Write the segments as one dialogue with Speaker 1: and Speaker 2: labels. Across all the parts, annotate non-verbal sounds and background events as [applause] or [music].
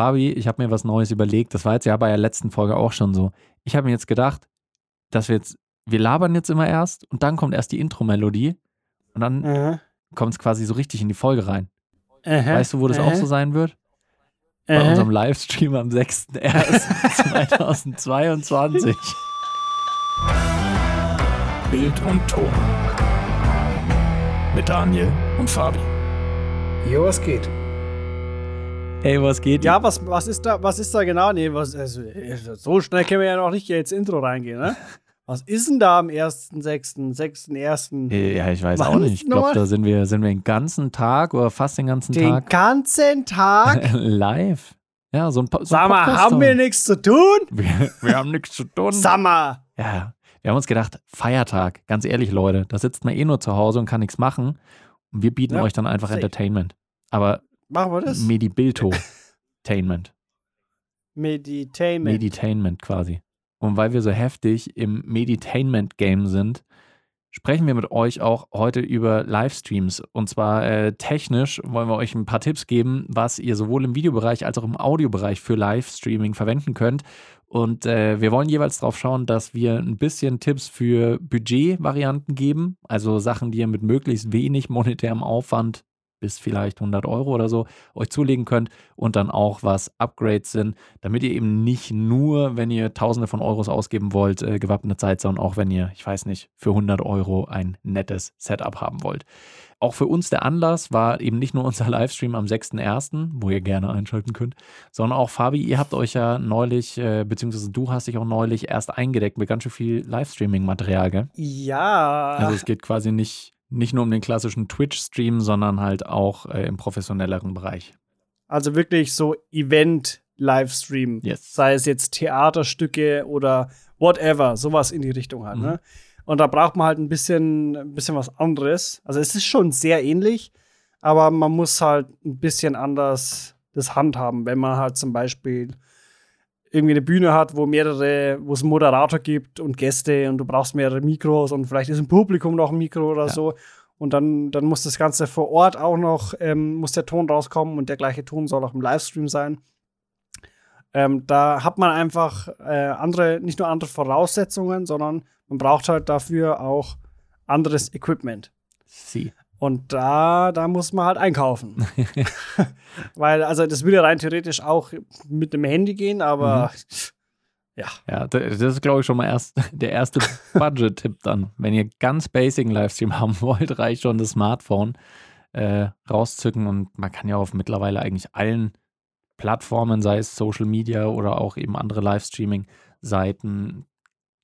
Speaker 1: Fabi, ich habe mir was Neues überlegt. Das war jetzt ja bei der letzten Folge auch schon so. Ich habe mir jetzt gedacht, dass wir jetzt, wir labern jetzt immer erst und dann kommt erst die Intro-Melodie und dann
Speaker 2: Aha.
Speaker 1: kommt es quasi so richtig in die Folge rein.
Speaker 2: Aha.
Speaker 1: Weißt du, wo das auch so sein wird? Bei
Speaker 2: Aha.
Speaker 1: unserem Livestream am 6.1.2022.
Speaker 3: Bild und Ton. Mit Daniel und Fabi.
Speaker 2: Jo, was geht?
Speaker 1: Ey, was geht?
Speaker 2: Ja, was, was ist da, was ist da genau? Nee, was, also, so schnell können wir ja noch nicht hier ins Intro reingehen, ne? [laughs] Was ist denn da am 1.6., 6.1.?
Speaker 1: Äh, Ja, ich weiß
Speaker 2: Wann
Speaker 1: auch nicht. Ich glaube, da sind wir, sind wir den ganzen Tag oder fast den ganzen
Speaker 2: Den
Speaker 1: Tag
Speaker 2: ganzen Tag? [laughs]
Speaker 1: live. Ja, so ein, so
Speaker 2: Sag mal, haben wir nichts zu tun? [laughs]
Speaker 1: wir, wir haben nichts zu tun.
Speaker 2: Sag mal.
Speaker 1: Ja, wir haben uns gedacht, Feiertag, ganz ehrlich, Leute, da sitzt man eh nur zu Hause und kann nichts machen. Und wir bieten
Speaker 2: Ja,
Speaker 1: euch dann einfach. Entertainment. Aber
Speaker 2: Machen wir das?
Speaker 1: Medibilto-Tainment.
Speaker 2: Meditainment.
Speaker 1: Meditainment quasi. Und weil wir so heftig im Meditainment-Game sind, sprechen wir mit euch auch heute über Livestreams. Und zwar äh, technisch wollen wir euch ein paar Tipps geben, was ihr sowohl im Videobereich als auch im Audiobereich für Livestreaming verwenden könnt. Und äh, wir wollen jeweils darauf schauen, dass wir ein bisschen Tipps für Budgetvarianten geben, also Sachen, die ihr mit möglichst wenig monetärem Aufwand bis vielleicht 100 Euro oder so euch zulegen könnt und dann auch was Upgrades sind, damit ihr eben nicht nur, wenn ihr Tausende von Euros ausgeben wollt, äh, gewappnet seid, sondern auch wenn ihr, ich weiß nicht, für 100 Euro ein nettes Setup haben wollt. Auch für uns der Anlass war eben nicht nur [laughs] unser Livestream am 6.1., wo ihr gerne einschalten könnt, sondern auch Fabi, ihr habt euch ja neulich, äh, beziehungsweise du hast dich auch neulich erst eingedeckt mit ganz schön viel Livestreaming-Material, gell?
Speaker 2: Ja.
Speaker 1: Also es geht quasi nicht, nicht nur um den klassischen Twitch-Stream, sondern halt auch äh, im professionelleren Bereich.
Speaker 2: Also wirklich so Event-Livestream.
Speaker 1: Yes.
Speaker 2: Sei es jetzt Theaterstücke oder whatever, sowas in die Richtung halt.
Speaker 1: Mhm.
Speaker 2: Ne? Und da braucht man halt ein bisschen, ein bisschen was anderes. Also es ist schon sehr ähnlich, aber man muss halt ein bisschen anders das handhaben, wenn man halt zum Beispiel irgendwie eine Bühne hat, wo mehrere, wo es einen Moderator gibt und Gäste und du brauchst mehrere Mikros und vielleicht ist im Publikum noch ein Mikro oder
Speaker 1: Ja.
Speaker 2: so. Und dann, dann muss das Ganze vor Ort auch noch, ähm, muss der Ton rauskommen und der gleiche Ton soll auch im Livestream sein. Ähm, da hat man einfach äh, andere, nicht nur andere Voraussetzungen, sondern man braucht halt dafür auch anderes Equipment.
Speaker 1: Sie.
Speaker 2: Und da, da muss man halt einkaufen. [laughs] [laughs] Weil, also das würde rein theoretisch auch mit dem Handy gehen, aber ja.
Speaker 1: Ja, da- das ist, glaube ich, schon mal erst [laughs] der erste Budget-Tipp dann. Wenn ihr ganz basic Livestream haben wollt, reicht schon das Smartphone äh, rauszücken und man kann ja auf mittlerweile eigentlich allen Plattformen, sei es Social Media oder auch eben andere Livestreaming-Seiten,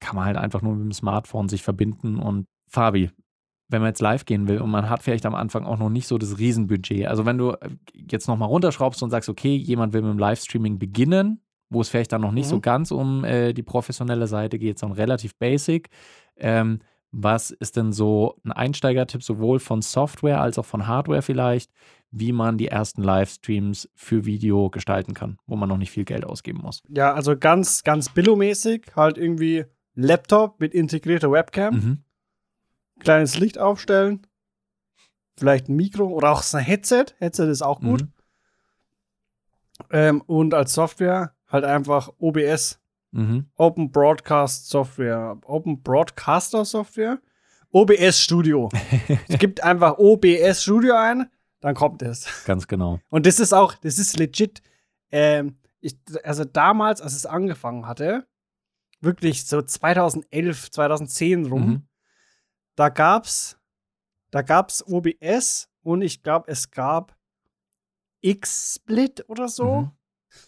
Speaker 1: kann man halt einfach nur mit dem Smartphone sich verbinden und Fabi, wenn man jetzt live gehen will und man hat vielleicht am Anfang auch noch nicht so das Riesenbudget. Also wenn du äh, jetzt nochmal runterschraubst und sagst, okay, jemand will mit dem Livestreaming beginnen, wo es vielleicht dann noch nicht
Speaker 2: Mhm.
Speaker 1: so ganz um äh, die professionelle Seite geht, sondern relativ basic. Ähm, was ist denn so ein Einsteigertipp sowohl von Software als auch von Hardware vielleicht, wie man die ersten Livestreams für Video gestalten kann, wo man noch nicht viel Geld ausgeben muss?
Speaker 2: Ja, also ganz, ganz billomäßig, halt irgendwie Laptop mit integrierter Webcam,
Speaker 1: Mhm.
Speaker 2: Kleines Licht aufstellen, vielleicht ein Mikro oder auch ein Headset. Headset ist auch gut.
Speaker 1: Mhm.
Speaker 2: Ähm, und als Software halt einfach OBS,
Speaker 1: Mhm.
Speaker 2: Open Broadcast Software, Open Broadcaster Software, OBS Studio. [laughs] es gibt einfach OBS Studio ein, dann kommt es.
Speaker 1: Ganz genau.
Speaker 2: Und das ist auch, das ist legit. Ähm, ich, also damals, als es angefangen hatte, wirklich so 2011, 2010 rum,
Speaker 1: Mhm.
Speaker 2: Da gab's, da gab's OBS und ich glaube, es gab X-Split oder so.
Speaker 1: Mhm.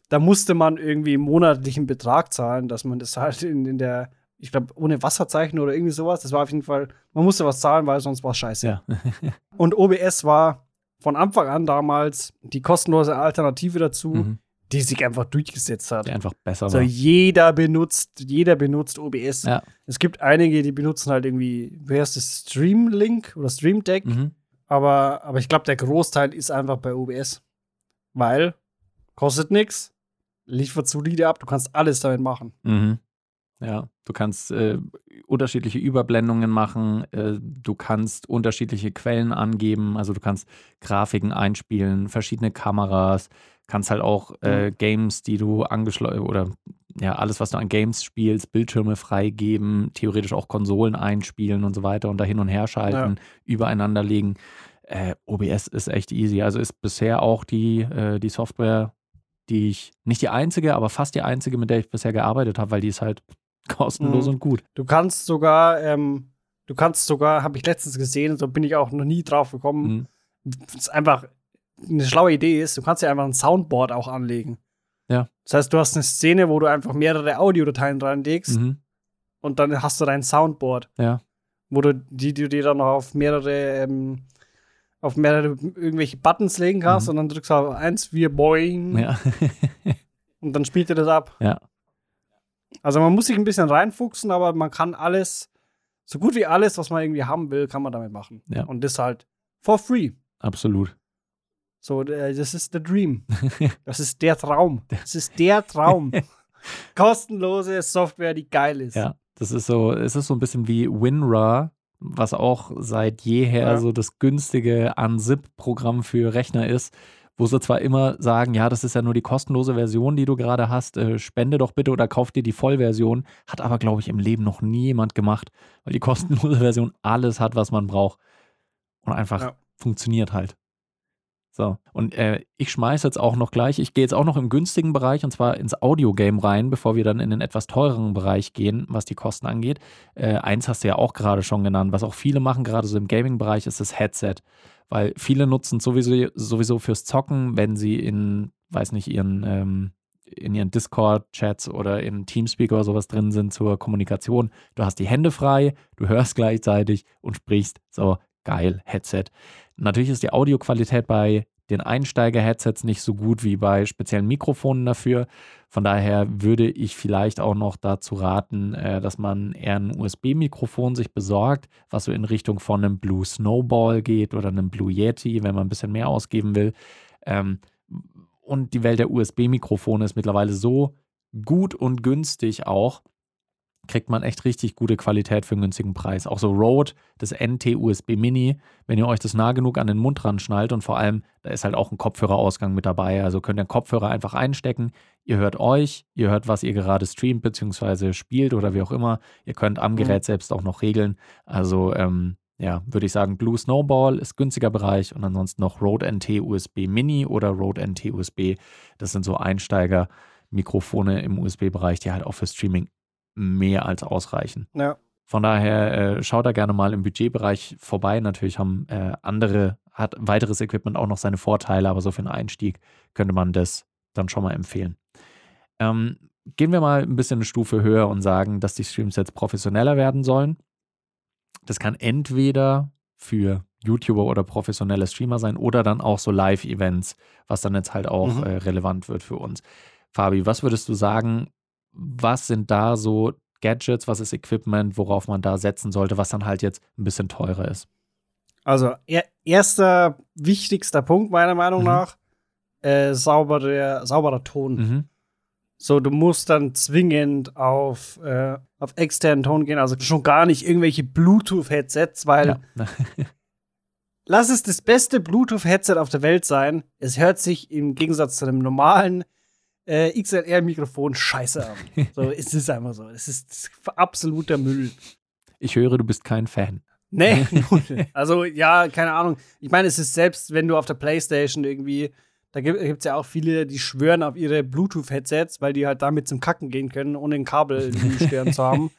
Speaker 2: Da musste man irgendwie monatlichen Betrag zahlen, dass man das halt in, in der, ich glaube, ohne Wasserzeichen oder irgendwie sowas. Das war auf jeden Fall, man musste was zahlen, weil sonst war es scheiße.
Speaker 1: Ja.
Speaker 2: Und OBS war von Anfang an damals die kostenlose Alternative dazu,
Speaker 1: Mhm.
Speaker 2: Die sich einfach durchgesetzt hat.
Speaker 1: Der einfach besser
Speaker 2: So
Speaker 1: war.
Speaker 2: jeder benutzt, jeder benutzt OBS.
Speaker 1: Ja.
Speaker 2: Es gibt einige, die benutzen halt irgendwie, wer ist das, Streamlink oder Stream Deck,
Speaker 1: Mhm.
Speaker 2: aber, aber ich glaube, der Großteil ist einfach bei OBS. Weil kostet nichts, liefert solide ab, du kannst alles damit machen.
Speaker 1: Mhm. Ja, du kannst äh, unterschiedliche Überblendungen machen, äh, du kannst unterschiedliche Quellen angeben, also du kannst Grafiken einspielen, verschiedene Kameras, kannst halt auch äh, Games, die du angeschlossen oder ja, alles, was du an Games spielst, Bildschirme freigeben, theoretisch auch Konsolen einspielen und so weiter und da hin und her schalten, ja. übereinander legen. Äh, OBS ist echt easy. Also ist bisher auch die, äh, die Software, die ich, nicht die einzige, aber fast die einzige, mit der ich bisher gearbeitet habe, weil die ist halt [laughs] kostenlos mhm. und gut.
Speaker 2: Du kannst sogar, ähm, du kannst sogar, habe ich letztens gesehen, so bin ich auch noch nie drauf gekommen. Mhm. Ist einfach eine schlaue Idee ist, du kannst ja einfach ein Soundboard auch anlegen.
Speaker 1: Ja.
Speaker 2: Das heißt, du hast eine Szene, wo du einfach mehrere Audiodateien reinlegst mhm. und dann hast du dein Soundboard.
Speaker 1: Ja.
Speaker 2: Wo du die, die du dir dann noch auf mehrere, ähm, auf mehrere irgendwelche Buttons legen kannst mhm. und dann drückst du auf eins, wir boing.
Speaker 1: Ja. [laughs]
Speaker 2: und dann spielt dir das ab.
Speaker 1: Ja.
Speaker 2: Also man muss sich ein bisschen reinfuchsen, aber man kann alles, so gut wie alles, was man irgendwie haben will, kann man damit machen.
Speaker 1: Ja.
Speaker 2: Und das halt for free.
Speaker 1: Absolut.
Speaker 2: So, äh, das ist der Dream. [laughs] Das ist der Traum. Das ist der Traum. [laughs] Kostenlose Software, die geil ist.
Speaker 1: Ja, das ist so, es ist so ein bisschen wie WinRAR, was auch seit jeher ja. so das günstige Unzip-Programm für Rechner ist, wo sie zwar immer sagen, ja, das ist ja nur die kostenlose Version, die du gerade hast, äh, spende doch bitte oder kauf dir die Vollversion, hat aber, glaube ich, im Leben noch nie jemand gemacht, weil die [laughs] kostenlose Version alles hat, was man braucht und einfach ja. funktioniert halt. So, und äh, ich schmeiße jetzt auch noch gleich, ich gehe jetzt auch noch im günstigen Bereich und zwar ins Audio-Game rein, bevor wir dann in den etwas teureren Bereich gehen, was die Kosten angeht. Äh, eins hast du ja auch gerade schon genannt, was auch viele machen, gerade so im Gaming-Bereich, ist das Headset. Weil viele nutzen sowieso, sowieso fürs Zocken, wenn sie in, weiß nicht, ihren, ähm, in ihren Discord-Chats oder in Teamspeak oder sowas drin sind zur Kommunikation. Du hast die Hände frei, du hörst [laughs] gleichzeitig und sprichst. So, geil, Headset. Natürlich ist die Audioqualität bei den Einsteiger-Headsets nicht so gut wie bei speziellen Mikrofonen dafür. Von daher würde ich vielleicht auch noch dazu raten, äh, dass man eher ein USB-Mikrofon sich besorgt, was so in Richtung von einem Blue Snowball geht oder einem Blue Yeti, wenn man ein bisschen mehr ausgeben will. Ähm, und die Welt der USB-Mikrofone ist mittlerweile so gut und günstig auch, kriegt man echt richtig gute Qualität für einen günstigen Preis. Auch so Rode, das NT-USB Mini, wenn ihr euch das nah genug an den Mund ran schnallt und vor allem, da ist halt auch ein Kopfhörerausgang mit dabei. Also könnt ihr den Kopfhörer einfach einstecken. Ihr hört euch, ihr hört, was ihr gerade streamt bzw. spielt oder wie auch immer. Ihr könnt am mhm. Gerät selbst auch noch regeln. Also ähm, ja, würde ich sagen, Blue Snowball ist günstiger Bereich und ansonsten noch Rode NT USB Mini oder Rode NT USB. Das sind so Einsteiger-Mikrofone im USB-Bereich, die halt auch für Streaming mehr als ausreichen.
Speaker 2: Ja.
Speaker 1: Von daher äh, schaut da gerne mal im Budgetbereich vorbei. Natürlich haben äh, andere, hat weiteres Equipment auch noch seine Vorteile, aber so für einen Einstieg könnte man das dann schon mal empfehlen. Ähm, gehen wir mal ein bisschen eine Stufe höher und sagen, dass die Streams jetzt professioneller werden sollen. Das kann entweder für YouTuber oder professionelle Streamer sein oder dann auch so Live-Events, was dann jetzt halt auch mhm. äh, relevant wird für uns. Fabi, was würdest du sagen, was sind da so Gadgets, was ist Equipment, worauf man da setzen sollte, was dann halt jetzt ein bisschen teurer ist?
Speaker 2: Also, er, erster wichtigster Punkt meiner Meinung mhm. nach, äh, saubere, sauberer Ton. Mhm. So, du musst dann zwingend auf, äh, auf externen Ton gehen, also schon gar nicht irgendwelche Bluetooth-Headsets, weil ja. [laughs] lass es das beste Bluetooth-Headset auf der Welt sein. Es hört sich im Gegensatz zu einem normalen äh, XLR-Mikrofon scheiße an. [laughs] So, es ist einfach so. Es ist absoluter Müll.
Speaker 1: Ich höre, du bist kein Fan.
Speaker 2: Nee, [laughs] [laughs] also ja, keine Ahnung. Ich meine, es ist selbst, wenn du auf der Playstation irgendwie, da gibt es ja auch viele, die schwören auf ihre Bluetooth-Headsets, weil die halt damit zum Kacken gehen können, ohne ein Kabel in die Stirn zu haben.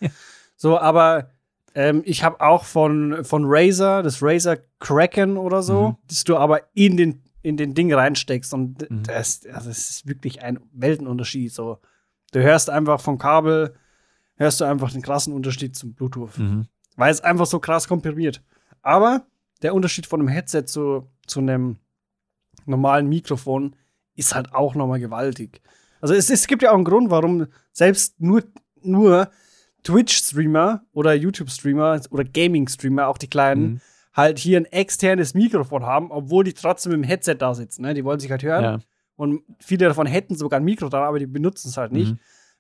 Speaker 2: So, aber ähm, ich habe auch von, von Razer, das Razer Kraken oder so, mhm. das du aber in den in den Ding reinsteckst und mhm. das, also das ist wirklich ein Weltenunterschied. So, du hörst einfach vom Kabel, hörst du einfach den krassen Unterschied zum Bluetooth, mhm. weil es einfach so krass komprimiert. Aber der Unterschied von einem Headset zu, zu einem normalen Mikrofon ist halt auch nochmal gewaltig. Also es, es gibt ja auch einen Grund, warum selbst nur, nur Twitch-Streamer oder YouTube-Streamer oder Gaming-Streamer, auch die kleinen, mhm halt hier ein externes Mikrofon haben, obwohl die trotzdem im Headset da sitzen. Ne? Die wollen sich halt hören. Ja. Und viele davon hätten sogar ein Mikro dran, aber die benutzen es halt nicht. Mhm.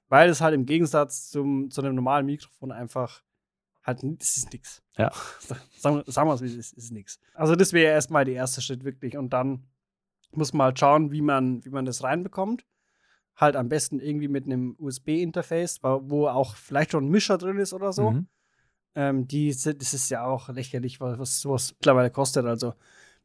Speaker 2: weil es halt im Gegensatz zum, zu einem normalen Mikrofon einfach halt, das ist nix.
Speaker 1: Ja. [laughs]
Speaker 2: Sagen, sagen wir es, es ist, ist nix. Also das wäre erstmal der erste Schritt wirklich und dann muss man halt schauen, wie man, wie man das reinbekommt. Halt am besten irgendwie mit einem USB-Interface, wo auch vielleicht schon ein Mischer drin ist oder so.
Speaker 1: Mhm.
Speaker 2: Ähm, die das ist ja auch lächerlich, was, was sowas mittlerweile kostet. Also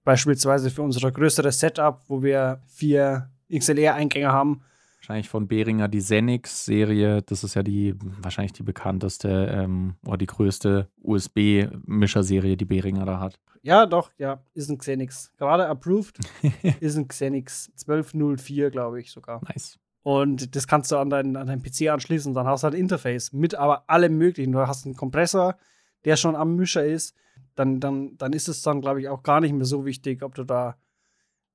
Speaker 2: beispielsweise für unser größeres Setup, wo wir vier XLR-Eingänge haben,
Speaker 1: Wahrscheinlich von Behringer die Xenix-Serie. Das ist ja die wahrscheinlich die bekannteste ähm, oder die größte USB-Mischer-Serie, die Behringer da hat.
Speaker 2: Ja, doch, ja, ist ein Xenix. Gerade approved [laughs] ist ein Xenix 1204, glaube ich sogar.
Speaker 1: Nice.
Speaker 2: Und das kannst du an deinen, an deinen PC anschließen dann hast du halt ein Interface mit aber allem möglichen. Du hast einen Kompressor, der schon am Mischer ist. Dann, dann, dann ist es dann, glaube ich, auch gar nicht mehr so wichtig, ob du da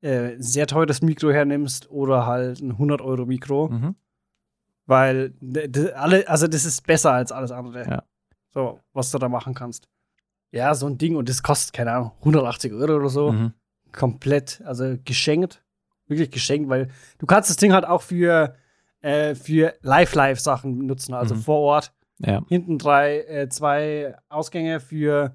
Speaker 2: äh, sehr teures Mikro hernimmst oder halt ein 100-Euro-Mikro.
Speaker 1: Mhm.
Speaker 2: Weil alle, also das ist besser als alles andere.
Speaker 1: Ja.
Speaker 2: So, was du da machen kannst. Ja, so ein Ding und das kostet, keine Ahnung, 180 Euro oder so.
Speaker 1: Mhm.
Speaker 2: Komplett, also geschenkt. Wirklich geschenkt, weil du kannst das Ding halt auch für, äh, für Live-Live-Sachen nutzen, also
Speaker 1: Mhm.
Speaker 2: vor Ort.
Speaker 1: Ja.
Speaker 2: Hinten drei, äh, zwei Ausgänge für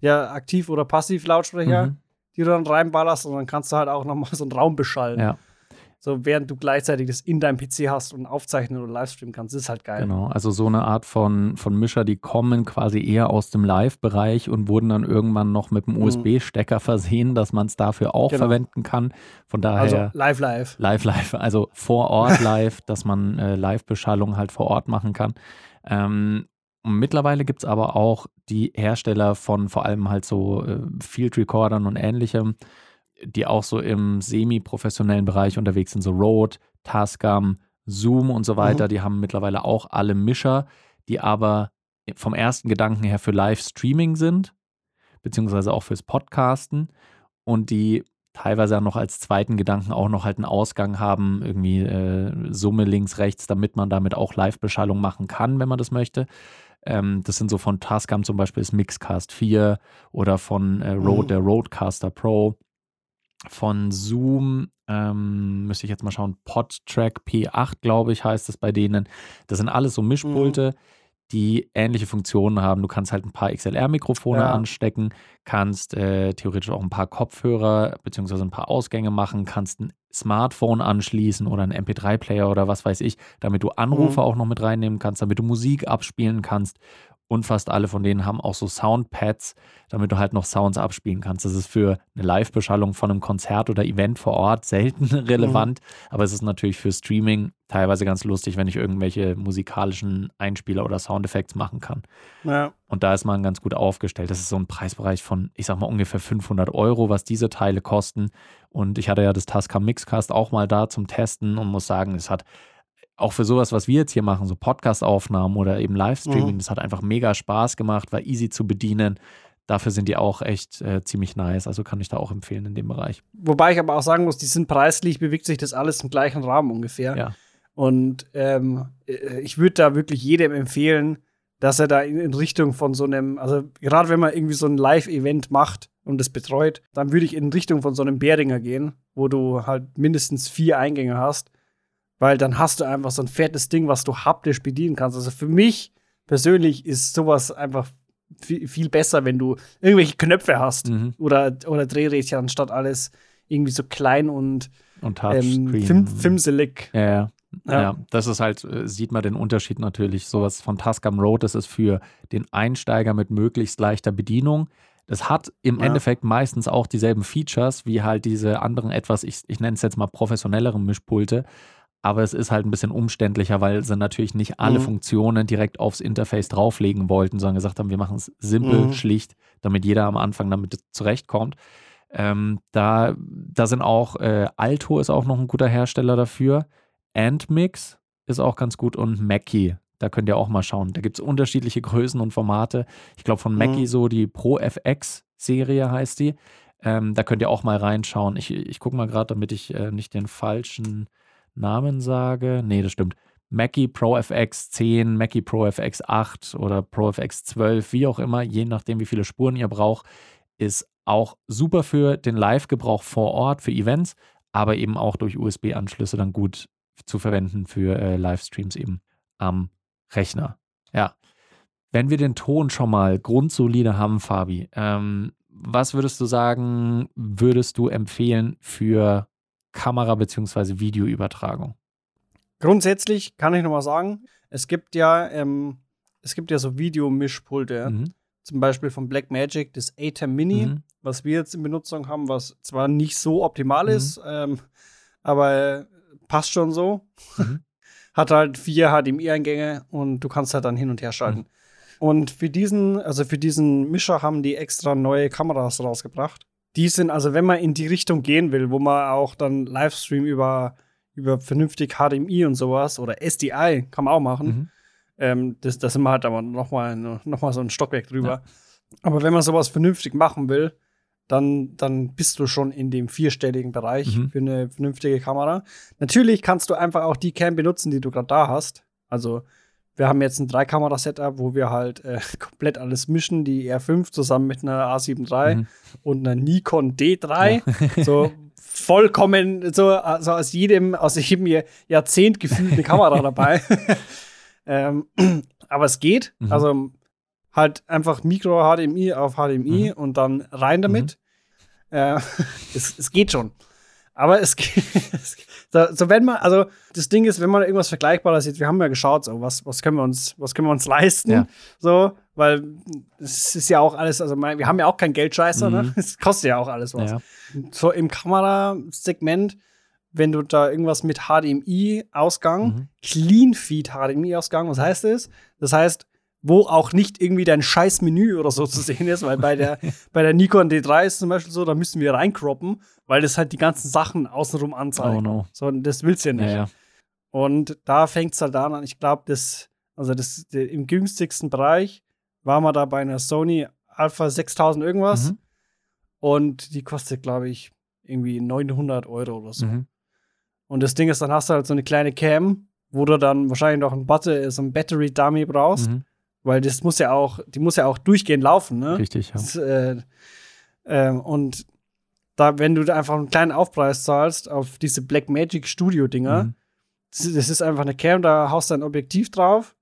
Speaker 2: ja, Aktiv- oder Passiv-Lautsprecher,
Speaker 1: Mhm.
Speaker 2: die du dann reinballerst und dann kannst du halt auch nochmal so einen Raum beschallen.
Speaker 1: Ja.
Speaker 2: So, während du gleichzeitig das in deinem PC hast und aufzeichnen oder livestreamen kannst. Das ist halt geil.
Speaker 1: Genau, also so eine Art von, von Mischer, die kommen quasi eher aus dem Live-Bereich und wurden dann irgendwann noch mit einem
Speaker 2: Mhm.
Speaker 1: USB-Stecker versehen, dass man es dafür auch
Speaker 2: Genau.
Speaker 1: verwenden kann. Von
Speaker 2: Also
Speaker 1: daher
Speaker 2: live, live.
Speaker 1: live, live, also vor Ort [laughs] live, dass man äh, Live-Beschallung halt vor Ort machen kann. Ähm, mittlerweile gibt es aber auch die Hersteller von vor allem halt so äh, Field Recordern und ähnlichem, die auch so im semi-professionellen Bereich unterwegs sind, so Rode, Tascam, Zoom und so weiter. Die haben mittlerweile auch alle Mischer, die aber vom ersten Gedanken her für Live-Streaming sind, beziehungsweise auch fürs Podcasten und die teilweise noch als zweiten Gedanken auch noch halt einen Ausgang haben, irgendwie äh, Summe links, rechts, damit man damit auch Live-Beschallung machen kann, wenn man das möchte. Ähm, das sind so von Tascam zum Beispiel das Mixcast 4 oder von äh, Rode,
Speaker 2: Mhm.
Speaker 1: der Rodecaster Pro. Von Zoom ähm, müsste ich jetzt mal schauen, PodTrack P8, glaube ich, heißt es bei denen. Das sind alles so Mischpulte, die ähnliche Funktionen haben. Du kannst halt ein paar XLR-Mikrofone
Speaker 2: Ja.
Speaker 1: anstecken, kannst äh, theoretisch auch ein paar Kopfhörer beziehungsweise ein paar Ausgänge machen, kannst ein Smartphone anschließen oder einen MP3-Player oder was weiß ich, damit du Anrufe
Speaker 2: Mhm.
Speaker 1: auch noch mit reinnehmen kannst, damit du Musik abspielen kannst. Und fast alle von denen haben auch so Soundpads, damit du halt noch Sounds abspielen kannst. Das ist für eine Live-Beschallung von einem Konzert oder Event vor Ort selten [laughs] relevant, aber es ist natürlich für Streaming teilweise ganz lustig, wenn ich irgendwelche musikalischen Einspieler oder Soundeffekte machen kann.
Speaker 2: Ja.
Speaker 1: Und da ist man ganz gut aufgestellt. Das ist so ein Preisbereich von, ich sag mal, ungefähr 500 Euro, was diese Teile kosten. Und ich hatte ja das Tascam Mixcast auch mal da zum Testen und muss sagen, es hat auch für sowas, was wir jetzt hier machen, so Podcast-Aufnahmen oder eben Livestreaming,
Speaker 2: Mhm.
Speaker 1: das hat einfach mega Spaß gemacht, war easy zu bedienen. Dafür sind die auch echt äh, ziemlich nice. Also kann ich da auch empfehlen in dem Bereich.
Speaker 2: Wobei ich aber auch sagen muss, die sind preislich, bewegt sich das alles im gleichen Rahmen ungefähr.
Speaker 1: Ja.
Speaker 2: Und ähm, äh, ich würde da wirklich jedem empfehlen, dass er da in, in Richtung von so einem, also gerade wenn man irgendwie so ein Live-Event macht und das betreut, dann würde ich in Richtung von so einem Beringer gehen, wo du halt mindestens vier Eingänge hast, weil dann hast du einfach so ein fettes Ding, was du haptisch bedienen kannst. Also für mich persönlich ist sowas einfach viel, viel besser, wenn du irgendwelche Knöpfe hast
Speaker 1: Mhm.
Speaker 2: oder, oder Drehrädchen, anstatt alles irgendwie so klein und
Speaker 1: Und
Speaker 2: ähm, fim fimselig.
Speaker 1: Ja, ja.
Speaker 2: Ja.
Speaker 1: Ja. das ist halt, äh, sieht man den Unterschied natürlich. Sowas von Tascam Road, das ist für den Einsteiger mit möglichst leichter Bedienung. Das hat im
Speaker 2: Ja.
Speaker 1: Endeffekt meistens auch dieselben Features wie halt diese anderen etwas, ich, ich nenne es jetzt mal professionelleren Mischpulte. Aber es ist halt ein bisschen umständlicher, weil sie natürlich nicht alle
Speaker 2: Mhm.
Speaker 1: Funktionen direkt aufs Interface drauflegen wollten, sondern gesagt haben, wir machen es simpel,
Speaker 2: Mhm.
Speaker 1: schlicht, damit jeder am Anfang damit zurechtkommt. Ähm, da, da sind auch, äh, Alto ist auch noch ein guter Hersteller dafür. Antmix ist auch ganz gut und Mackie. Da könnt ihr auch mal schauen. Da gibt es unterschiedliche Größen und Formate. Ich glaube von Mackie
Speaker 2: Mhm.
Speaker 1: so die Pro FX Serie heißt die. Ähm, da könnt ihr auch mal reinschauen. Ich, ich gucke mal gerade, damit ich äh, nicht den falschen Namen sage. Nee, das stimmt. Mackie Pro FX 10, Mackie Pro FX 8 oder Pro FX 12, wie auch immer, je nachdem, wie viele Spuren ihr braucht, ist auch super für den Live-Gebrauch vor Ort, für Events, aber eben auch durch USB-Anschlüsse dann gut zu verwenden für äh, Livestreams eben. am Rechner. Ja. Wenn wir den Ton schon mal grundsolide haben, Fabi, ähm, was würdest du sagen, würdest du empfehlen für Kamera- bzw. Videoübertragung?
Speaker 2: Grundsätzlich kann ich nochmal sagen, es gibt ja, ähm, es gibt ja so Videomischpulte.
Speaker 1: Mhm.
Speaker 2: Zum Beispiel von Blackmagic, das ATEM Mini,
Speaker 1: Mhm.
Speaker 2: was wir jetzt in Benutzung haben, was zwar nicht so optimal
Speaker 1: Mhm.
Speaker 2: ist, ähm, aber passt schon so.
Speaker 1: Mhm. [laughs]
Speaker 2: Hat halt vier HDMI-Eingänge und du kannst halt dann hin und her schalten.
Speaker 1: Mhm.
Speaker 2: Und für diesen, also für diesen Mischer haben die extra neue Kameras rausgebracht. Die sind, also wenn man in die Richtung gehen will, wo man auch dann Livestream über, über vernünftig HDMI und sowas oder SDI kann man auch machen.
Speaker 1: Mhm.
Speaker 2: Ähm, das, das sind wir halt aber noch mal, noch mal so ein Stockwerk drüber. Aber wenn man sowas vernünftig machen will, dann, dann bist du schon in dem vierstelligen Bereich
Speaker 1: Mhm.
Speaker 2: für eine vernünftige Kamera. Natürlich kannst du einfach auch die Cam benutzen, die du gerade da hast. Also wir haben jetzt ein Dreikamera-Setup, wo wir halt äh, [laughs] komplett alles mischen, die R5 zusammen mit einer A7 III
Speaker 1: Mhm.
Speaker 2: und einer Nikon D3. [laughs] So vollkommen, so also aus jedem, aus jedem Jahr- Jahrzehnt gefühlt eine Kamera [laughs] dabei. ähm, [clears throat] aber es geht.
Speaker 1: Mhm.
Speaker 2: Also halt einfach Micro-HDMI auf HDMI und dann rein damit. Äh, es, es geht schon. Aber es geht. [laughs] es- So, so wenn man, also das Ding ist, wenn man irgendwas Vergleichbares sieht, wir haben ja geschaut, so was, was können wir uns, was können wir uns [laughs] leisten,
Speaker 1: Ja.
Speaker 2: so, weil es ist ja auch alles, also wir haben ja auch kein Geldscheißer, ne?
Speaker 1: Mhm. [laughs]
Speaker 2: Es kostet ja auch alles was.
Speaker 1: Ja.
Speaker 2: So im Kamerasegment, wenn du da irgendwas mit HDMI-Ausgang,
Speaker 1: Mhm.
Speaker 2: Clean Feed HDMI-Ausgang, was heißt das? Das heißt, wo auch nicht irgendwie dein scheiß Menü oder so zu sehen ist, weil bei der, [laughs] bei der Nikon D3 ist zum Beispiel so, da müssen wir reinkroppen, weil das halt die ganzen Sachen außenrum anzeigt.
Speaker 1: Oh no.
Speaker 2: So, das willst du ja nicht.
Speaker 1: Ja, ja.
Speaker 2: Und da fängt es halt an, ich glaube, das, also das, der, im günstigsten Bereich waren wir da bei einer Sony Alpha 6000 irgendwas.
Speaker 1: Mhm.
Speaker 2: Und die kostet, glaube ich, irgendwie 900 Euro oder so.
Speaker 1: Mhm.
Speaker 2: Und das Ding ist, dann hast du halt so eine kleine Cam, wo du dann wahrscheinlich noch ein, Batter so ein Battery Dummy brauchst,
Speaker 1: Mhm.
Speaker 2: Weil das muss ja auch, die muss ja auch durchgehend laufen, ne?
Speaker 1: Richtig, ja.
Speaker 2: Das, äh, ähm, und da, wenn du da einfach einen kleinen Aufpreis zahlst auf diese Blackmagic Studio Dinger,
Speaker 1: Mhm.
Speaker 2: das, das ist einfach eine Cam, da haust du ein Objektiv drauf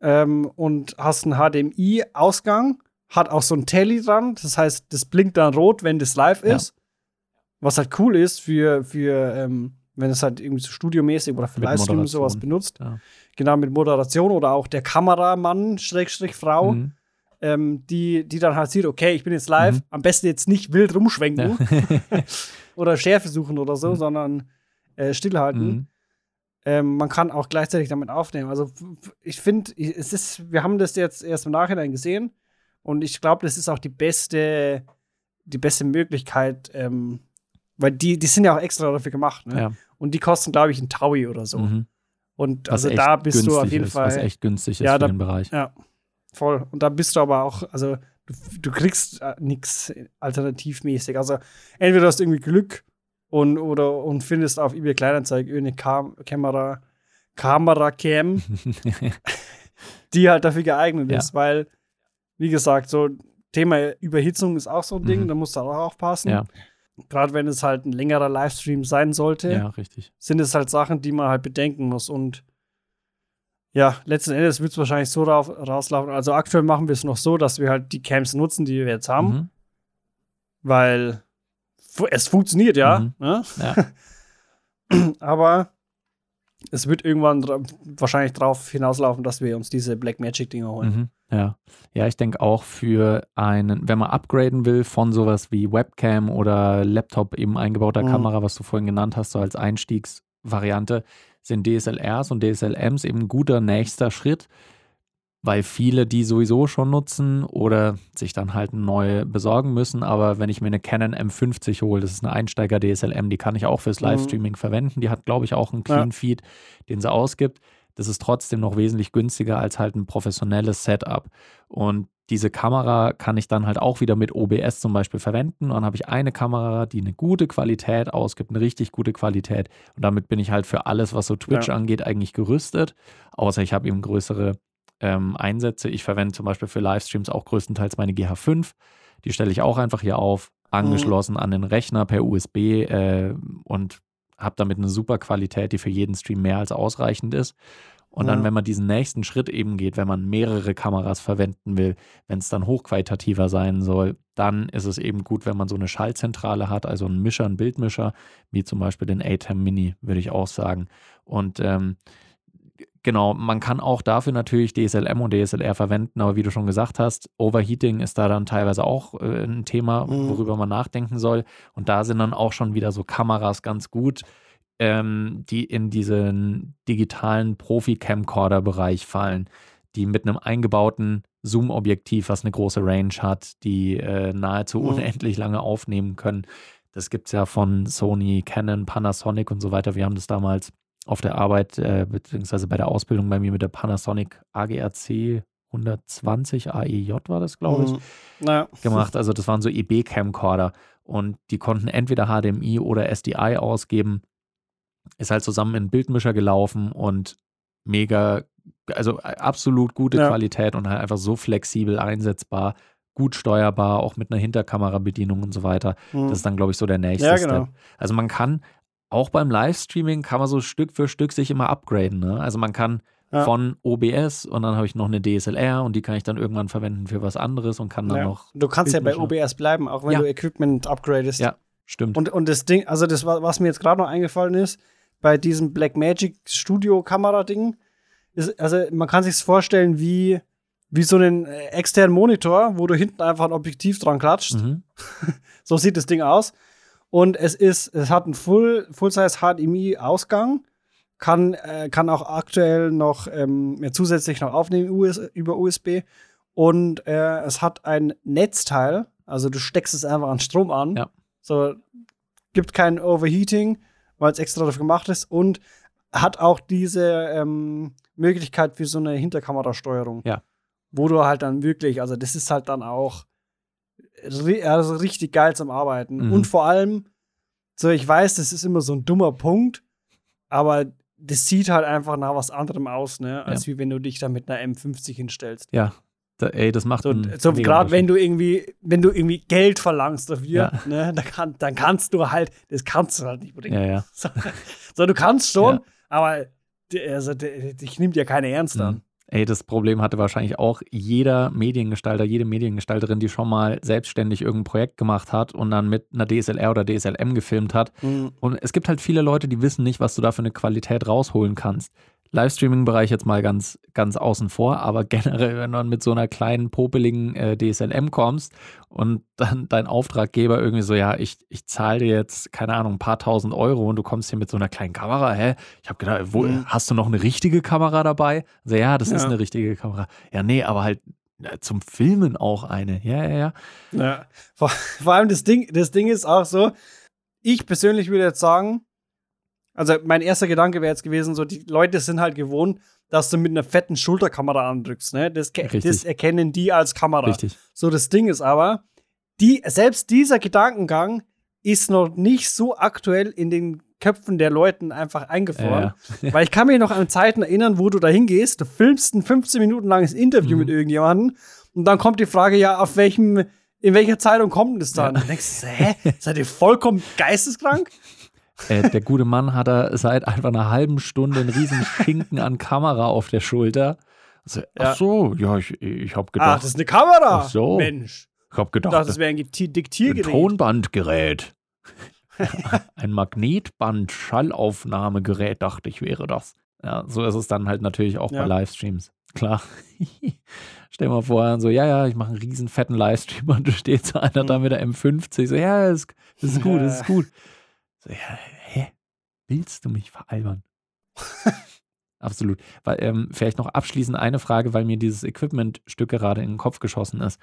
Speaker 2: ähm, und hast einen HDMI-Ausgang, hat auch so ein Telly dran, das heißt, das blinkt dann rot, wenn das live
Speaker 1: Ja.
Speaker 2: ist. Was halt cool ist für, für ähm, wenn es halt irgendwie so studiomäßig oder für Livestream sowas benutzt.
Speaker 1: Ja.
Speaker 2: Genau, mit Moderation oder auch der Kameramann, Schrägstrich Frau,
Speaker 1: Mhm.
Speaker 2: ähm, die, die dann halt sieht, okay, ich bin jetzt live,
Speaker 1: Mhm.
Speaker 2: am besten jetzt nicht wild rumschwenken
Speaker 1: Ja. [laughs] [laughs]
Speaker 2: oder Schärfe suchen oder so,
Speaker 1: Mhm.
Speaker 2: sondern äh, stillhalten.
Speaker 1: Mhm.
Speaker 2: Ähm, man kann auch gleichzeitig damit aufnehmen. Also ich finde, es ist, wir haben das jetzt erst im Nachhinein gesehen und ich glaube, das ist auch die beste, die beste Möglichkeit, ähm, weil die, die sind ja auch extra dafür gemacht, ne?
Speaker 1: Ja.
Speaker 2: Und die kosten, glaube ich, ein Taui oder so.
Speaker 1: Mhm.
Speaker 2: Und
Speaker 1: Was
Speaker 2: also da bist du auf jeden
Speaker 1: ist,
Speaker 2: Fall.
Speaker 1: Was echt günstig ist
Speaker 2: Ja,
Speaker 1: für
Speaker 2: da-
Speaker 1: den Bereich.
Speaker 2: Ja, voll. Und da bist du aber auch, also du, du kriegst äh, nichts alternativmäßig. Also entweder hast du irgendwie Glück und, oder, und findest auf eBay Kleinanzeigen irgendeine Kam Kamera, Kamera-Cam, [laughs] die halt dafür geeignet
Speaker 1: Ja.
Speaker 2: ist, weil, wie gesagt, so Thema Überhitzung ist auch so ein Ding,
Speaker 1: Mhm.
Speaker 2: da musst du auch aufpassen.
Speaker 1: Ja.
Speaker 2: Gerade wenn es halt ein längerer Livestream sein sollte
Speaker 1: ja,
Speaker 2: sind es halt Sachen, die man halt bedenken muss. Und ja, letzten Endes wird es wahrscheinlich so rauf, rauslaufen. Also aktuell machen wir es noch so, dass wir halt die Cams nutzen, die wir jetzt haben,
Speaker 1: Mhm.
Speaker 2: weil es funktioniert ja.
Speaker 1: Mhm.
Speaker 2: Ne?
Speaker 1: Ja. [laughs]
Speaker 2: Aber es wird irgendwann wahrscheinlich darauf hinauslaufen, dass wir uns diese Blackmagic-Dinger holen.
Speaker 1: Mhm. Ja. ja, ich denke auch für einen, wenn man upgraden will von sowas wie Webcam oder Laptop eben eingebauter
Speaker 2: Mhm.
Speaker 1: Kamera, was du vorhin genannt hast, so als Einstiegsvariante, sind DSLRs und DSLMs eben ein guter nächster Schritt, weil viele die sowieso schon nutzen oder sich dann halt neue besorgen müssen. Aber wenn ich mir eine Canon M50 hole, das ist eine Einsteiger-DSLM, die kann ich auch fürs
Speaker 2: Mhm.
Speaker 1: Livestreaming verwenden. Die hat, glaube ich, auch einen. Clean Feed, den sie ausgibt. Das ist trotzdem noch wesentlich günstiger als halt ein professionelles Setup. Und diese Kamera kann ich dann halt auch wieder mit OBS zum Beispiel verwenden. Und dann habe ich eine Kamera, die eine gute Qualität ausgibt, eine richtig gute Qualität. Und damit bin ich halt für alles, was so Twitch
Speaker 2: Ja.
Speaker 1: angeht, eigentlich gerüstet. Außer ich habe eben größere ähm, Einsätze. Ich verwende zum Beispiel für Livestreams auch größtenteils meine GH5. Die stelle ich auch einfach hier auf, angeschlossen an den Rechner per USB äh, und habe damit eine super Qualität, die für jeden Stream mehr als ausreichend ist. Und dann,
Speaker 2: Ja.
Speaker 1: wenn man diesen nächsten Schritt eben geht, wenn man mehrere Kameras verwenden will, wenn es dann hochqualitativer sein soll, dann ist es eben gut, wenn man so eine Schaltzentrale hat, also einen Mischer, einen Bildmischer, wie zum Beispiel den ATEM Mini, würde ich auch sagen. Und ähm, genau, man kann auch dafür natürlich DSLM und DSLR verwenden, aber wie du schon gesagt hast, Overheating ist da dann teilweise auch äh, ein Thema,
Speaker 2: Mhm.
Speaker 1: worüber man nachdenken soll. Und da sind dann auch schon wieder so Kameras ganz gut, ähm, die in diesen digitalen Profi-Camcorder-Bereich fallen, die mit einem eingebauten Zoom-Objektiv, was eine große Range hat, die äh, nahezu
Speaker 2: Mhm.
Speaker 1: unendlich lange aufnehmen können. Das gibt es ja von Sony, Canon, Panasonic und so weiter. Wir haben das damals auf der Arbeit, äh, beziehungsweise bei der Ausbildung bei mir mit der Panasonic AGRC 120 AEJ war das, glaube ich
Speaker 2: Mhm. Naja.
Speaker 1: gemacht. Also das waren so EB-Camcorder und die konnten entweder HDMI oder SDI ausgeben. Ist halt zusammen in Bildmischer gelaufen und mega, also absolut gute
Speaker 2: Ja.
Speaker 1: Qualität und halt einfach so flexibel einsetzbar, gut steuerbar, auch mit einer Hinterkamerabedienung und so weiter.
Speaker 2: Mhm.
Speaker 1: Das ist dann, glaube ich, so der nächste
Speaker 2: Ja,
Speaker 1: Step.
Speaker 2: genau.
Speaker 1: Also man kann auch beim Livestreaming kann man so Stück für Stück sich immer upgraden. Ne? Also man kann
Speaker 2: Ja.
Speaker 1: von OBS und dann habe ich noch eine DSLR und die kann ich dann irgendwann verwenden für was anderes und kann dann
Speaker 2: Ja.
Speaker 1: noch
Speaker 2: Du kannst ja bei. OBS bleiben, auch wenn
Speaker 1: Ja.
Speaker 2: du Equipment upgradest.
Speaker 1: Ja. Stimmt.
Speaker 2: Und, und das Ding, also das, wa- was mir jetzt gerade noch eingefallen ist, bei diesem Blackmagic Studio Kamera-Ding, ist, also man kann sich vorstellen wie, wie so einen äh, externen Monitor, wo du hinten einfach ein Objektiv dran klatscht.
Speaker 1: Mhm. [laughs]
Speaker 2: So sieht das Ding aus. Und es ist, es hat einen Full, Full-Size HDMI-Ausgang, kann, äh, kann auch aktuell noch ähm, zusätzlich noch aufnehmen US über USB. Und äh, es hat ein Netzteil, also du steckst es einfach an Strom an.
Speaker 1: Ja.
Speaker 2: So gibt kein Overheating, weil es extra dafür gemacht ist und hat auch diese ähm, Möglichkeit für so eine Hinterkamerasteuerung.
Speaker 1: Ja.
Speaker 2: Wo du halt dann wirklich, also das ist halt dann auch also richtig geil zum Arbeiten.
Speaker 1: Mhm.
Speaker 2: Und vor allem, so ich weiß, das ist immer so ein dummer Punkt, aber das sieht halt einfach nach was anderem aus, ne? Als wie wenn du dich da mit einer M50 hinstellst.
Speaker 1: Ja, da, ey, das macht
Speaker 2: So, so gerade wenn du irgendwie, wenn du irgendwie Geld verlangst dafür,
Speaker 1: Ja.
Speaker 2: ne, dann, kann, dann kannst du halt, das kannst du halt nicht bringen.
Speaker 1: Ja, ja. [laughs]
Speaker 2: So, so, du kannst schon,
Speaker 1: Ja.
Speaker 2: aber also, dich nimmt ja keiner ernst an.
Speaker 1: Ey, das Problem hatte wahrscheinlich auch jeder Mediengestalter, jede Mediengestalterin, die schon mal selbstständig irgendein Projekt gemacht hat und dann mit einer DSLR oder DSLM gefilmt hat.
Speaker 2: Mhm.
Speaker 1: Und es gibt halt viele Leute, die wissen nicht, was du da für eine Qualität rausholen kannst. Livestreaming-Bereich jetzt mal ganz, ganz außen vor, aber [laughs] generell, wenn du mit so einer kleinen, popeligen äh, DSLM kommst und dann dein Auftraggeber irgendwie so, ja, ich, ich zahle dir jetzt, keine Ahnung, ein paar tausend Euro und du kommst hier mit so einer kleinen Kamera, hä? Ich habe gedacht, wo,
Speaker 2: Mhm.
Speaker 1: hast du noch eine richtige Kamera dabei? Also, ja, das ist
Speaker 2: Ja.
Speaker 1: eine richtige Kamera. Ja, nee, aber halt äh, zum Filmen auch eine. Ja, ja, ja.
Speaker 2: Ja. Vor, [laughs] vor allem das Ding, das Ding ist auch so, ich persönlich würde jetzt sagen, also mein erster Gedanke wäre jetzt gewesen, so die Leute sind halt gewohnt, dass du mit einer fetten Schulterkamera andrückst, ne? Das, das erkennen die als Kamera.
Speaker 1: Richtig.
Speaker 2: So, das Ding ist aber, die, selbst dieser Gedankengang ist noch nicht so aktuell in den Köpfen der Leuten einfach eingefroren.
Speaker 1: Ja,
Speaker 2: Weil ich kann mich noch an Zeiten erinnern, wo du da hingehst, du filmst ein 15 Minuten langes Interview
Speaker 1: Mhm.
Speaker 2: mit irgendjemandem und dann kommt die Frage, ja, auf welchem, in welcher Zeitung kommt denn das dann?
Speaker 1: Ja.
Speaker 2: Und du denkst, hä, seid ihr vollkommen geisteskrank? [laughs]
Speaker 1: Äh, der gute Mann hat da seit einfach einer halben Stunde einen riesen Schinken an Kamera auf der Schulter. Also,
Speaker 2: Ja.
Speaker 1: Ach so, ja, ich, ich habe
Speaker 2: Ach,
Speaker 1: gedacht,
Speaker 2: das ist eine Kamera.
Speaker 1: Ach so.
Speaker 2: Mensch.
Speaker 1: ich habe
Speaker 2: Ich
Speaker 1: gedacht,
Speaker 2: dachte, das wäre ein Geti-
Speaker 1: ein
Speaker 2: Diktiergerät.
Speaker 1: Tonbandgerät. [laughs] ein Magnetband-Schallaufnahmegerät, dachte ich, wäre das. Ja, so ist es dann halt natürlich auch
Speaker 2: Ja.
Speaker 1: bei Livestreams. Klar. [laughs] Stell dir mal vor, so, ja, ja, ich mache einen riesen fetten Livestream und du steht so einer da mit der M50. So, ja, das, das ist gut, das ist gut. So, ja, hä? Willst du mich veralbern? [laughs] Absolut. Weil, ähm, vielleicht noch abschließend eine Frage, weil mir dieses Equipment-Stück gerade in den Kopf geschossen ist.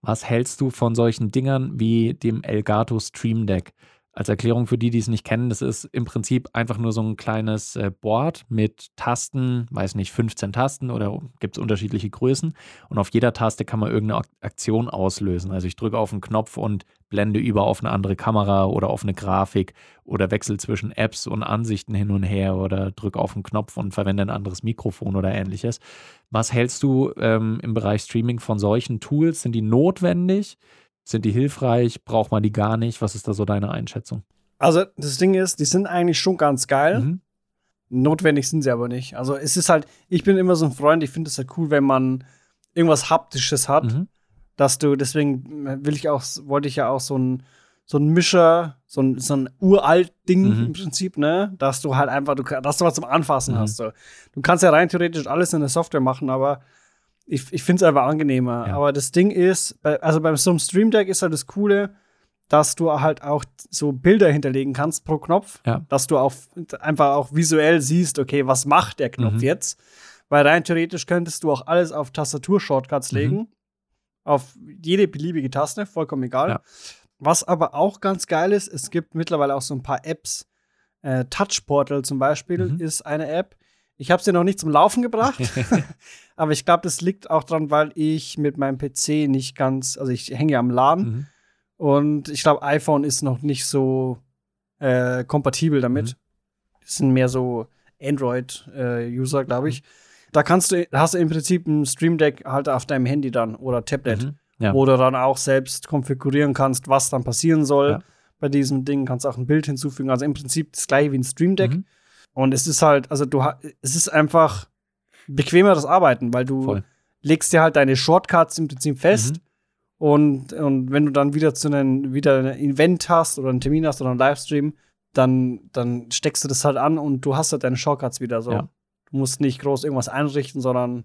Speaker 1: Was hältst du von solchen Dingern wie dem Elgato Stream Deck? Als Erklärung für die, die es nicht kennen, das ist im Prinzip einfach nur so ein kleines äh, Board mit Tasten, weiß nicht, 15 Tasten oder gibt es unterschiedliche Größen. Und auf jeder Taste kann man irgendeine Ak- Aktion auslösen. Also ich drücke auf einen Knopf und blende über auf eine andere Kamera oder auf eine Grafik oder wechsle zwischen Apps und Ansichten hin und her oder drücke auf einen Knopf und verwende ein anderes Mikrofon oder ähnliches. Was hältst du ähm, im Bereich Streaming von solchen Tools? Sind die notwendig? Sind die hilfreich? Braucht man die gar nicht? Was ist da so deine Einschätzung?
Speaker 2: Also, das Ding ist, die sind eigentlich schon ganz geil.
Speaker 1: Mhm.
Speaker 2: Notwendig sind sie aber nicht. Also es ist halt, ich bin immer so ein Freund, ich finde es halt cool, wenn man irgendwas Haptisches hat,
Speaker 1: Mhm.
Speaker 2: dass du, deswegen will ich auch, wollte ich ja auch so ein, so ein Mischer, so ein, so ein uralt Ding
Speaker 1: Mhm.
Speaker 2: im Prinzip, ne? Dass du halt einfach, du, dass du was zum Anfassen
Speaker 1: Mhm.
Speaker 2: hast. So. Du kannst ja rein theoretisch alles in der Software machen, aber ich, ich finde es einfach angenehmer.
Speaker 1: Ja.
Speaker 2: Aber das Ding ist, also beim so einem Stream Deck ist halt das Coole, dass du halt auch so Bilder hinterlegen kannst pro Knopf,
Speaker 1: Ja.
Speaker 2: dass du auch einfach auch visuell siehst, okay, was macht der Knopf
Speaker 1: Mhm.
Speaker 2: jetzt? Weil rein theoretisch könntest du auch alles auf Tastatur-Shortcuts
Speaker 1: Mhm.
Speaker 2: legen. Auf jede beliebige Taste, vollkommen egal.
Speaker 1: Ja.
Speaker 2: Was aber auch ganz geil ist, es gibt mittlerweile auch so ein paar Apps. Äh, Touch Portal zum Beispiel
Speaker 1: Mhm.
Speaker 2: ist eine App. Ich habe sie noch nicht zum Laufen gebracht, [laughs] [laughs] aber ich glaube, das liegt auch dran, weil ich mit meinem PC nicht ganz, also ich hänge ja am LAN
Speaker 1: Mhm.
Speaker 2: und ich glaube, iPhone ist noch nicht so äh, kompatibel damit.
Speaker 1: Mhm.
Speaker 2: Das sind mehr so Android-User, glaube ich. Da kannst du, hast du im Prinzip ein Stream Deck halt auf deinem Handy dann oder Tablet,
Speaker 1: Mhm. Ja.
Speaker 2: wo du dann auch selbst konfigurieren kannst, was dann passieren soll.
Speaker 1: Ja.
Speaker 2: Bei diesem Ding kannst du auch ein Bild hinzufügen. Also im Prinzip das gleiche wie ein Stream Deck.
Speaker 1: Mhm.
Speaker 2: Und es ist halt, also du es ist einfach bequemeres Arbeiten, weil du
Speaker 1: Voll.
Speaker 2: legst dir halt deine Shortcuts im Prinzip fest.
Speaker 1: Mhm.
Speaker 2: Und, und wenn du dann wieder zu einem wieder ein Event hast oder einen Termin hast oder einen Livestream, dann, dann steckst du das halt an und du hast halt deine Shortcuts wieder so.
Speaker 1: Ja.
Speaker 2: Du musst nicht groß irgendwas einrichten, sondern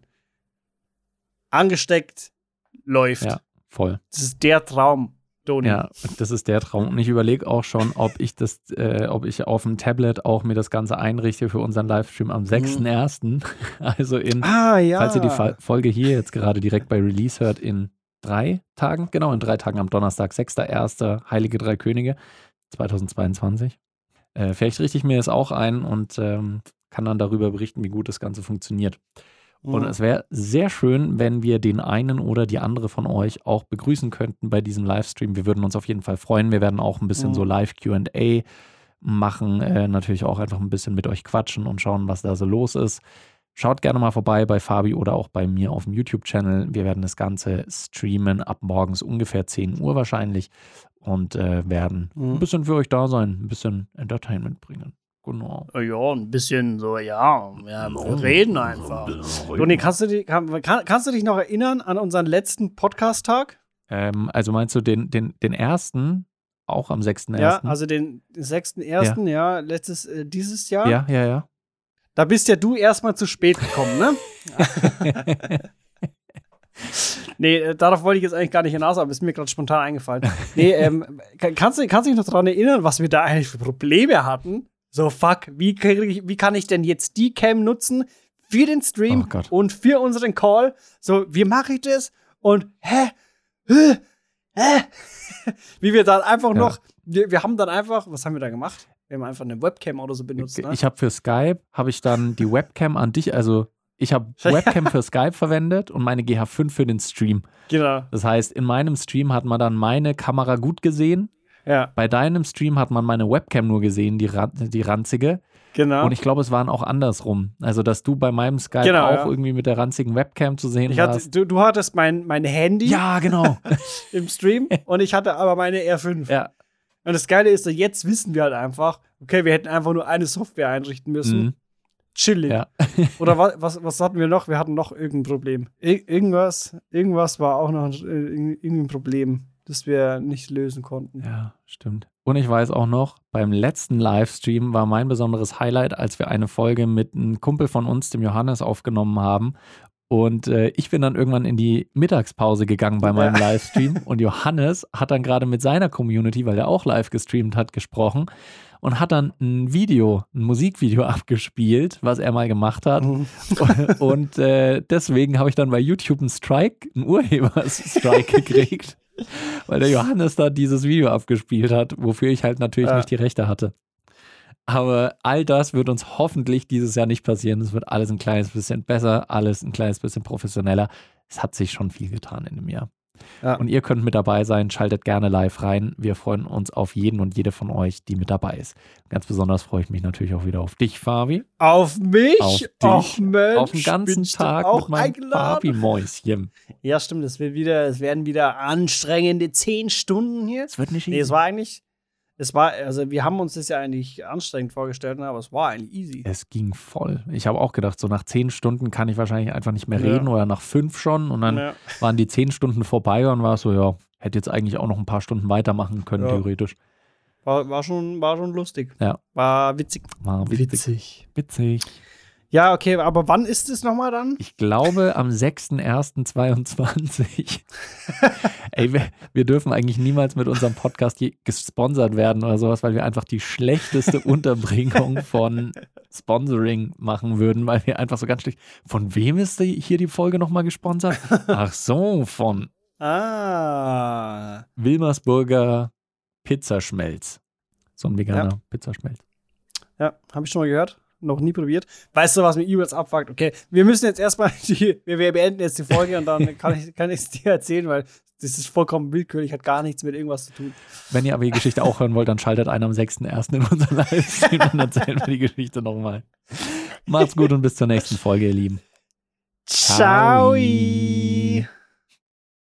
Speaker 2: angesteckt läuft.
Speaker 1: Ja. Voll.
Speaker 2: Das ist der Traum, Doni.
Speaker 1: Ja, das ist der Traum. Und ich überlege auch schon, ob ich das, äh, ob ich auf dem Tablet auch mir das Ganze einrichte für unseren Livestream am 6.1. [laughs] Also in,
Speaker 2: Ah, ja.
Speaker 1: falls ihr die Folge hier jetzt gerade direkt bei Release hört, in drei Tagen, genau, in drei Tagen am Donnerstag, 6.1. Heilige Drei Könige 2022. Äh, vielleicht richte ich mir das auch ein und ähm, kann dann darüber berichten, wie gut das Ganze funktioniert. Und es wäre sehr schön, wenn wir den einen oder die andere von euch auch begrüßen könnten bei diesem Livestream. Wir würden uns auf jeden Fall freuen. Wir werden auch ein bisschen
Speaker 2: Mhm.
Speaker 1: so Live-QA machen, äh, natürlich auch einfach ein bisschen mit euch quatschen und schauen, was da so los ist. Schaut gerne mal vorbei bei Fabi oder auch bei mir auf dem YouTube-Channel. Wir werden das Ganze streamen ab morgens ungefähr 10 Uhr wahrscheinlich und äh, werden
Speaker 2: Mhm.
Speaker 1: ein bisschen für euch da sein, ein bisschen Entertainment bringen. Genau.
Speaker 2: Ja, ein bisschen so, ja, ja wir reden einfach. Doni, kannst du, dich, kann, kann, kannst du dich noch erinnern an unseren letzten Podcast-Tag?
Speaker 1: Ähm, also meinst du den, den, den ersten, auch am 6.1.?
Speaker 2: Ja, also den 6.1., ja, letztes, äh, dieses Jahr.
Speaker 1: Ja, ja, ja.
Speaker 2: Da bist ja du erstmal zu spät gekommen, ne? [laughs] nee, äh, darauf wollte ich jetzt eigentlich gar nicht hinaus, aber ist mir gerade spontan eingefallen. Nee, ähm, kann- kannst du kannst du dich noch daran erinnern, was wir da eigentlich für Probleme hatten? So, fuck, wie, ich, wie kann ich denn jetzt die Cam nutzen für den Stream
Speaker 1: Oh
Speaker 2: und für unseren Call? So, wie mache ich das? Und, hä? Hä? Hä? [laughs] wie wir dann einfach
Speaker 1: Ja.
Speaker 2: noch, wir, wir haben dann einfach, was haben wir da gemacht? Wir haben einfach eine Webcam oder so benutzt, ne?
Speaker 1: Ich habe für Skype, habe ich dann die Webcam an dich, also ich habe [laughs] Webcam für Skype verwendet und meine GH5 für den Stream.
Speaker 2: Genau,
Speaker 1: Das heißt, in meinem Stream hat man dann meine Kamera gut gesehen,
Speaker 2: ja,
Speaker 1: bei deinem Stream hat man meine Webcam nur gesehen, die, die ranzige.
Speaker 2: genau.
Speaker 1: Und ich glaube, es waren auch andersrum. Also, dass du bei meinem Skype
Speaker 2: Genau,
Speaker 1: auch
Speaker 2: ja.
Speaker 1: irgendwie mit der ranzigen Webcam zu sehen
Speaker 2: Ich hatte,
Speaker 1: warst.
Speaker 2: du, du hattest mein, mein Handy
Speaker 1: Ja, genau. [laughs]
Speaker 2: im Stream und ich hatte aber meine R5.
Speaker 1: ja.
Speaker 2: Und das Geile ist, so jetzt wissen wir halt einfach, okay, wir hätten einfach nur eine Software einrichten müssen.
Speaker 1: Mhm.
Speaker 2: Chillig.
Speaker 1: Ja. [laughs]
Speaker 2: Oder was, [laughs] was, was hatten wir noch? Wir hatten noch irgendein Problem. Ir irgendwas, irgendwas war auch noch ein, äh, ein Problem, das wir nicht lösen konnten.
Speaker 1: Ja, stimmt. Und ich weiß auch noch, beim letzten Livestream war mein besonderes Highlight, als wir eine Folge mit einem Kumpel von uns, dem Johannes, aufgenommen haben. Und äh, ich bin dann irgendwann in die Mittagspause gegangen bei meinem
Speaker 2: Ja. [laughs]
Speaker 1: Livestream. Und Johannes hat dann gerade mit seiner Community, weil er auch live gestreamt hat, gesprochen und hat dann ein Video, ein Musikvideo [laughs] abgespielt, was er mal gemacht hat.
Speaker 2: Mhm. [laughs]
Speaker 1: Und äh, deswegen habe ich dann bei YouTube einen Strike, einen Urheberstrike gekriegt, [laughs] weil der Johannes da dieses Video abgespielt hat, wofür ich halt natürlich
Speaker 2: Ja.
Speaker 1: nicht die Rechte hatte. Aber all das wird uns hoffentlich dieses Jahr nicht passieren. Es wird alles ein kleines bisschen besser, alles ein kleines bisschen professioneller. Es hat sich schon viel getan in dem Jahr.
Speaker 2: Ja.
Speaker 1: Und ihr könnt mit dabei sein, schaltet gerne live rein. Wir freuen uns auf jeden und jede von euch, die mit dabei ist. Ganz besonders freue ich mich natürlich auch wieder auf dich, Fabi.
Speaker 2: Auf mich?
Speaker 1: Auf dich.
Speaker 2: Ach, Mensch,
Speaker 1: auf den ganzen Tag
Speaker 2: auch
Speaker 1: mit meinem? Fabi-Mäuschen.
Speaker 2: Ja, stimmt. Es wird wieder, es werden wieder anstrengende zehn Stunden hier.
Speaker 1: Es wird nicht
Speaker 2: Nee, es war eigentlich, Es war, also wir haben uns das ja eigentlich anstrengend vorgestellt, ne, aber es war eigentlich easy.
Speaker 1: Es ging voll. Ich habe auch gedacht, so nach zehn Stunden kann ich wahrscheinlich einfach nicht mehr
Speaker 2: Ja.
Speaker 1: reden oder nach fünf schon. Und dann
Speaker 2: Ja.
Speaker 1: waren die zehn Stunden vorbei und war es so, ja, hätte jetzt eigentlich auch noch ein paar Stunden weitermachen können,
Speaker 2: Ja.
Speaker 1: theoretisch.
Speaker 2: War, war, schon, war schon lustig.
Speaker 1: Ja.
Speaker 2: War witzig.
Speaker 1: War witzig. Witzig.
Speaker 2: Ja, okay, aber wann ist es nochmal dann?
Speaker 1: Ich glaube am 6.1.22. [laughs] Ey, wir, wir dürfen eigentlich niemals mit unserem Podcast gesponsert werden oder sowas, weil wir einfach die schlechteste [laughs] Unterbringung von Sponsoring machen würden, weil wir einfach so ganz schlecht. Von wem ist die, hier die Folge nochmal gesponsert? [laughs] Ach so, von
Speaker 2: Ah.
Speaker 1: Wilmersburger Pizzaschmelz. So ein veganer
Speaker 2: Ja.
Speaker 1: Pizzaschmelz.
Speaker 2: Ja, habe ich schon mal gehört. Noch nie probiert. Weißt du, was mir übelst abfuckt? Okay, wir müssen jetzt erstmal [laughs] die, wir, wir beenden jetzt die Folge und dann kann ich kann ich es dir erzählen, weil das ist vollkommen willkürlich, hat gar nichts mit irgendwas zu tun.
Speaker 1: Wenn ihr aber die Geschichte auch hören wollt, dann schaltet ein am 6.1. in unseren Livestream und erzählen wir die Geschichte nochmal. Macht's gut und bis zur nächsten Folge, ihr Lieben.
Speaker 2: Ciao.
Speaker 1: Ciao.